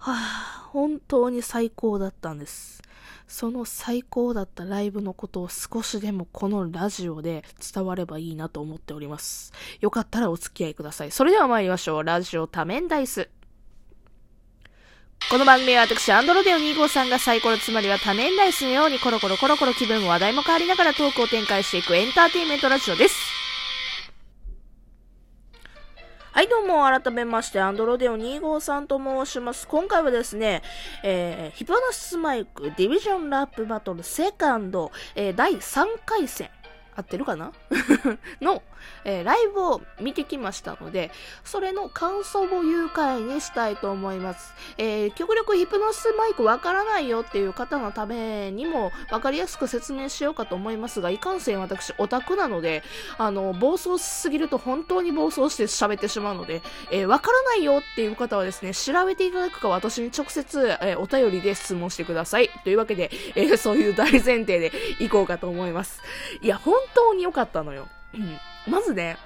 はあ、本当に最高だったんです。その最高だったライブのことを少しでもこのラジオで伝わればいいなと思っております。よかったらお付き合いください。それでは参りましょう。ラジオ多面ダイス。この番組は私、アンドロデオ2号さんがサイコロつまりは多面ダイスのようにコロコロコロコロ気分も話題も変わりながらトークを展開していくエンターテインメントラジオです。はい、どうも、改めまして、アンドロデオ2号さんと申します。今回はですね、えー、ヒプノシスマイクディビジョンラップバトルセカンド、えー、第3回戦、合ってるかな？の、えーライブを見てきましたので、それの感想を誘拐にしたいと思います。えー極力ヒプノスマイクわからないよっていう方のためにもわかりやすく説明しようかと思いますが、いかんせん私オタクなので、あの、暴走しすぎると本当に暴走して喋ってしまうので、えーからないよっていう方はですね、調べていただくか私に直接、えお便りで質問してください。というわけで、えそういう大前提でいこうかと思います。いや、本当に良かったのよ。まずね、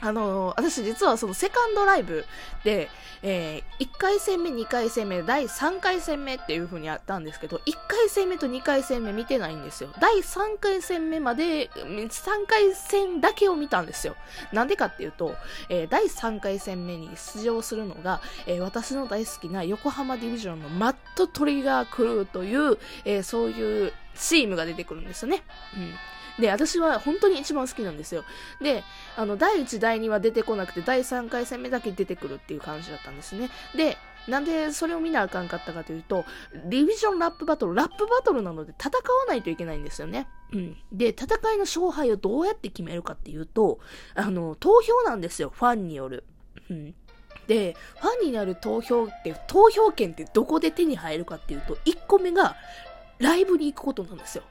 あのー私実はそのセカンドライブで、えー1回戦目、2回戦目、第3回戦目っていう風にやったんですけど、1回戦目と2回戦目見てないんですよ。第3回戦目まで、3回戦だけを見たんですよ。なんでかっていうと、えー第3回戦目に出場するのが、えー私の大好きな横浜ディビジョンのマットトリガークルーという、えそういうチームが出てくるんですよね。うん。で、私は本当に一番好きなんですよ。で、あの、第1、第2は出てこなくて、第3回戦目だけ出てくるっていう感じだったんですね。で、なんでそれを見なあかんかったかというと、ディビジョンラップバトル、ラップバトルなので戦わないといけないんですよね。うん。で、戦いの勝敗をどうやって決めるかっていうと、あの、投票なんですよ、ファンによる。うん。で、ファンになる投票って、投票権ってどこで手に入るかっていうと、1個目が、ライブに行くことなんですよ。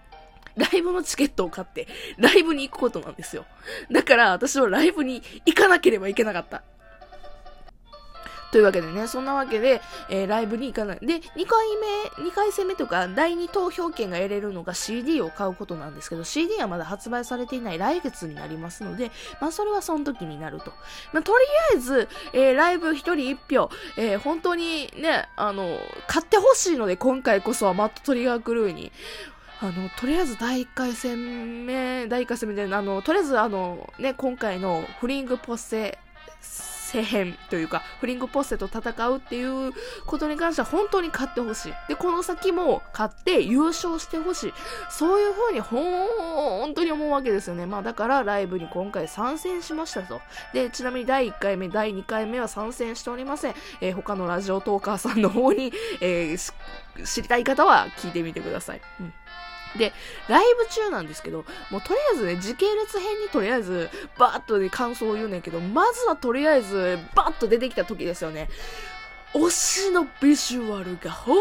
ライブのチケットを買って、ライブに行くことなんですよ。だから、私はライブに行かなければいけなかった。というわけでね、そんなわけで、えーライブに行かない。で、2回目、2回戦目とか、第2投票権が得れるのが CD を買うことなんですけど、CD はまだ発売されていない来月になりますので、まあ、それはその時になると。まあ、とりあえず、えーライブ1人1票、えー本当にね、あの、買ってほしいので、今回こそはマットトリガークルーに、あの、とりあえず第1回戦目、第1回戦目で、あの、とりあえずあの、ね、今回のフリングポッセ、せ編というか、フリングポッセと戦うっていうことに関しては本当に勝ってほしい。で、この先も勝って優勝してほしい。そういう風に、本当に思うわけですよね。まあだからライブに今回参戦しましたと。で、ちなみに第1回目、第2回目は参戦しておりません。えー他のラジオトーカーさんの方に、えー知りたい方は聞いてみてください。うん。で、ライブ中なんですけど、もうとりあえずね、時系列編にとりあえず、バーッとね、感想を言うねんけど、まずはとりあえず、バーッと出てきた時ですよね。推しのビジュアルが本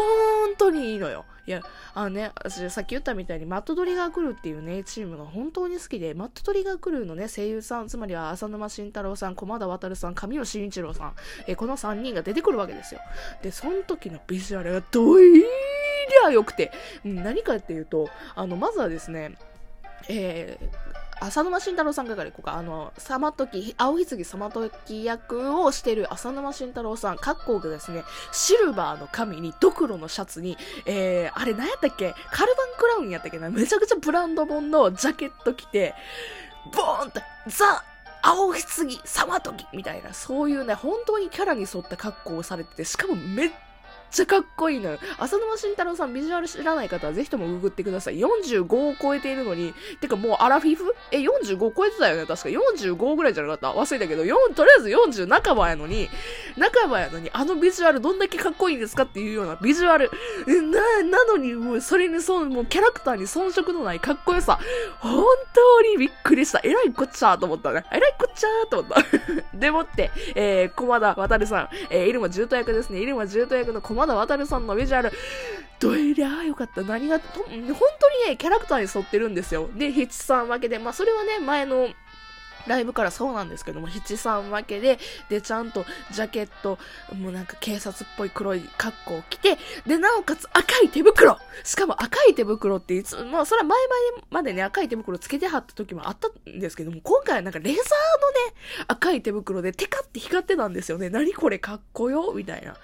当にいいのよ。いや、あのね、私さっき言ったみたいに、マットトリガークルーっていうね、チームが本当に好きで、マットトリガークルーのね、声優さん、つまりは浅沼慎太郎さん、駒田渉さん、上尾慎一郎さん、えこの3人が出てくるわけですよ。で、その時のビジュアルがどいりゃ良くて、うん何かっていうと、あの、まずはですね、えー、浅沼慎太郎さんがからいこうか、あの、さまとき、青ひつぎさまとき役をしている浅沼慎太郎さん、格好がですね、シルバーの髪に、ドクロのシャツに、えー、あれ何やったっけ？カルバンクラウンやったっけな？めちゃくちゃブランド本のジャケット着て、ボーンって、ザ青ひつぎさまときみたいな、そういうね、本当にキャラに沿った格好をされてて、しかもめっちゃかっこいいのよ。浅沼慎太郎さんビジュアル知らない方はぜひともググってください。45を超えているのに、てかもうアラフィフ？え、45超えてたよね確か45ぐらいじゃなかった？忘れたけど、4とりあえず40半ばやのに、半ばやのに、あのビジュアルどんだけかっこいいんですかっていうようなビジュアル。な、なのにもうそれにそもうキャラクターに遜色のない？かっこよさ。本当にびっくりした。えらいこっちゃーと思ったね。えらいこっちゃーと思った。でもって、えー、駒田渡さん、えー、入間重斗役ですね。入間重斗役の駒田渡さんのビジュアル、どえりゃあよかった。何が、本当にね、キャラクターに沿ってるんですよ。で、ヒチさんわけで、まあ、それはね、前の、ライブからそうなんですけども、七三分けで、で、ちゃんとジャケット、もうなんか警察っぽい黒い格好を着て、で、なおかつ赤い手袋しかも赤い手袋っていつ、まあそれは前々までね、赤い手袋つけてはった時もあったんですけども、今回はなんかレザーのね、赤い手袋でテカって光ってたんですよね。何これかっこよみたいな。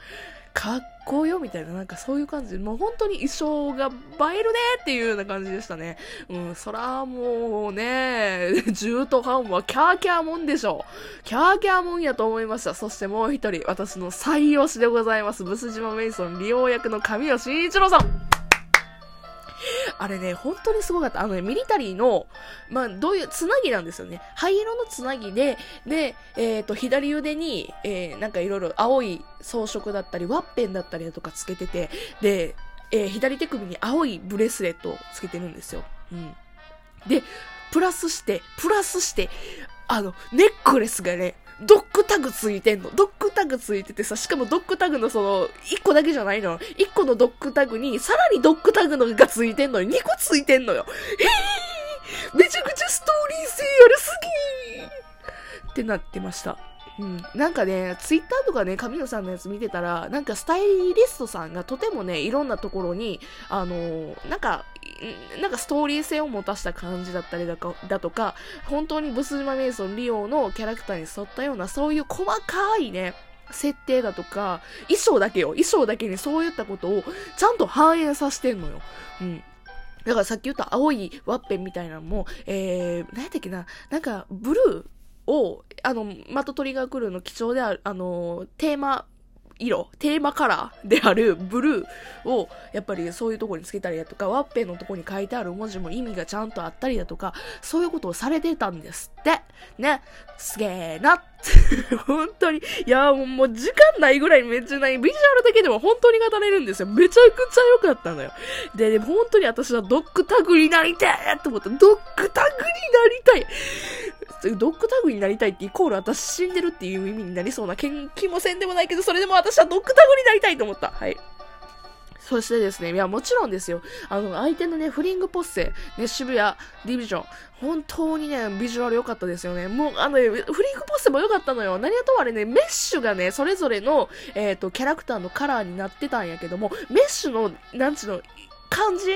かっこよみたいな、なんかそういう感じ。もう本当に衣装が映えるねっていうような感じでしたね。うん、そらもうね、中途半は、キャーキャーもんでしょう。キャーキャーもんやと思いました。そしてもう一人、私の最推しでございます。ブス島メイソン利用役の神尾慎一郎さん。あれね、本当にすごかった。あのね、ミリタリーの、まあ、どういう、つなぎなんですよね。灰色のつなぎで、で、えっ、ー、と、左腕に、えー、なんかいろいろ青い装飾だったり、ワッペンだったりだとかつけてて、で、えー、左手首に青いブレスレットをつけてるんですよ。うん。で、プラスして、プラスして、あの、ネックレスがね、ドッグタグついてんの。ドッグタグついててさ、しかもドッグタグのその、1個だけじゃないの。1個のドッグタグに、さらにドッグタグのがついてんのに、2個ついてんのよ。えー、めちゃくちゃストーリー性あるすぎーってなってました。うん。なんかね、ツイッターとかね、神野さんのやつ見てたら、なんかスタイリストさんがとてもね、いろんなところに、あのー、なんか、なんかストーリー性を持たした感じだったりだかだとか、本当にブス島メイソン、リオのキャラクターに沿ったような、そういう細かいね、設定だとか、衣装だけよ、衣装だけにそういったことをちゃんと反映させてんのよ。うん。だからさっき言った青いワッペンみたいなのも、えー、何やったっけな、なんか、ブルーを、あの、マトトリガークルーの貴重である、あの、テーマ色、テーマカラーであるブルーを、やっぱりそういうとこにつけたりだとか、ワッペンのとこに書いてある文字も意味がちゃんとあったりだとか、そういうことをされてたんですって。ね。すげえな。本当に。いや、もうもう時間ないぐらいめっちゃない。ビジュアルだけでも本当に語れるんですよ。めちゃくちゃ良かったのよ。で、でも本当に私はドッグタグになりたいと思った。ドッグタグになりたい。ドッグタグになりたいってイコール私死んでるっていう意味になりそうな気もせんでもないけど、それでも私はドッグタグになりたいと思った。はい。そしてですね、いや、もちろんですよ。あの、相手のね、フリングポッセ、ね、渋谷ディビジョン、本当にね、ビジュアル良かったですよね。もう、あの、フリングポッセも良かったのよ。何やとあれね、メッシュがね、それぞれの、えっ、ー、と、キャラクターのカラーになってたんやけども、メッシュの、なんちゅうの、感じ、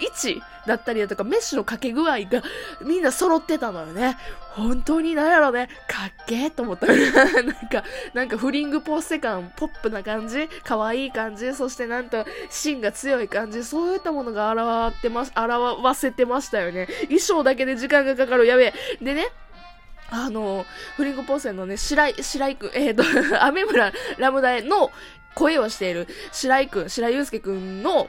位置だったりだとか、メッシュのかけ具合がみんな揃ってたのよね。本当になんやろね、かっけーと思った。なんか、なんかフリングポッセ感、ポップな感じ、可愛い感じ、そしてなんと芯が強い感じ、そういったものが現ってま、表わせてましたよね。衣装だけで時間がかかる。やべえ。でね、あの、フリングポッセンのね、白井、白井くん、えっ、ー、と、アメ村ラムダへの声をしている白井くん、白井祐介くんの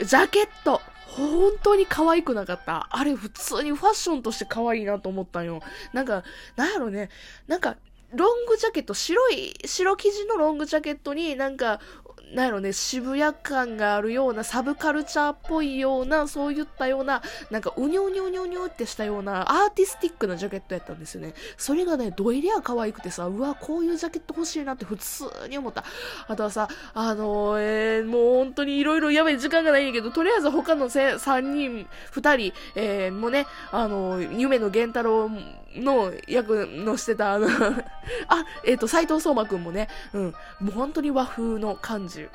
ジャケット。本当に可愛くなかった。あれ普通にファッションとして可愛いなと思ったんよ。なんか、なんやろね。なんか、ロングジャケット、白い、白生地のロングジャケットになんか、なんやろね、渋谷感があるような、サブカルチャーっぽいような、そういったような、なんか、うにょうにょうにょうにょってしたような、アーティスティックなジャケットやったんですよね。それがね、どいりゃ可愛くてさ、うわ、こういうジャケット欲しいなって普通に思った。あとはさ、あのー、えー、もう本当に色々やばい時間がないんやけど、とりあえず他のせ3人、2人、えー、もね、あのー、夢の源太郎の役のしてた、あの あ、えっ、ー、と、斎藤聡馬くんもね、うん、もう本当に和風の感じ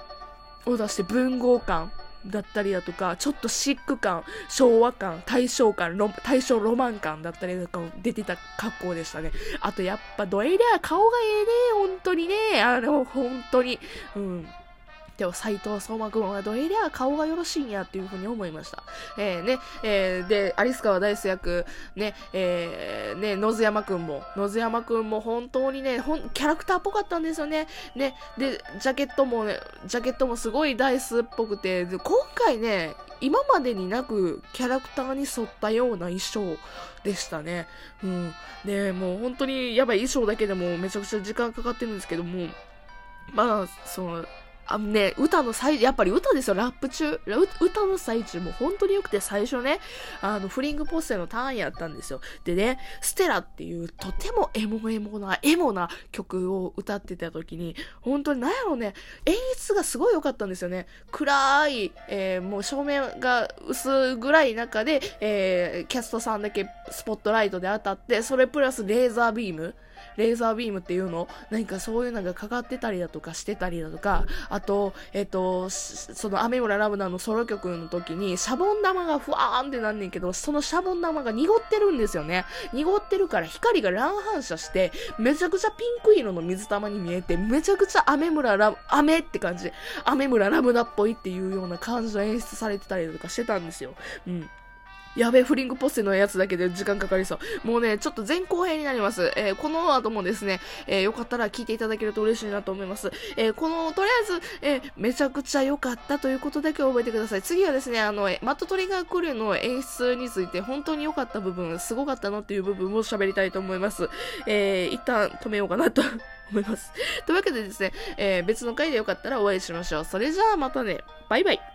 を出して文豪感だったりだとか、ちょっとシック感、昭和感、大正感、大正ロマン感だったりとか出てた格好でしたね。あとやっぱドエリア顔がええね、本当にね。あの、本当に。うん。でも斎藤相馬くんはどえりゃ顔がよろしいんやっていうふうに思いました。えー、ね、えー、で、アリス川大輔役、ね、えー、ね、野津山くんも、野津山くんも本当にね、ほん、キャラクターっぽかったんですよね。ね、で、ジャケットもね、ジャケットもすごいダイスっぽくて、で、今回ね、今までになくキャラクターに沿ったような衣装でしたね。うん。で、もう本当にやばい衣装だけでもめちゃくちゃ時間かかってるんですけども、まあ、その、あのね、歌の最、やっぱり歌ですよ、ラップ中。歌の最中も本当に良くて最初ね、あの、フリングポッセのターンやったんですよ。でね、ステラっていうとてもエモエモな、エモな曲を歌ってた時に、本当になんやろうね、演出がすごい良かったんですよね。暗い、えー、もう照明が薄暗い中で、えー、キャストさんだけスポットライトで当たって、それプラスレーザービーム。レーザービームっていうの？何かそういうのがかかってたりだとかしてたりだとか、あと、えっ、と、その、雨村ラブナのソロ曲の時に、シャボン玉がふわーんってなんねんけど、そのシャボン玉が濁ってるんですよね。濁ってるから光が乱反射して、めちゃくちゃピンク色の水玉に見えて、めちゃくちゃ雨村ラブ、雨って感じ。雨村ラブナっぽいっていうような感じの演出されてたりとかしてたんですよ。うん。やべえ、フリングポッセのやつだけで時間かかりそう。もうね、ちょっと前後編になります。えー、この後もですね、えー、よかったら聞いていただけると嬉しいなと思います。えー、この、とりあえず、えめちゃくちゃ良かったということだけ覚えてください。次はですね、あの、マットトリガークルーの演出について本当に良かった部分、すごかったのっていう部分を喋りたいと思います。え一旦止めようかなと思います。というわけでですね、え別の回でよかったらお会いしましょう。それじゃあまたね、バイバイ。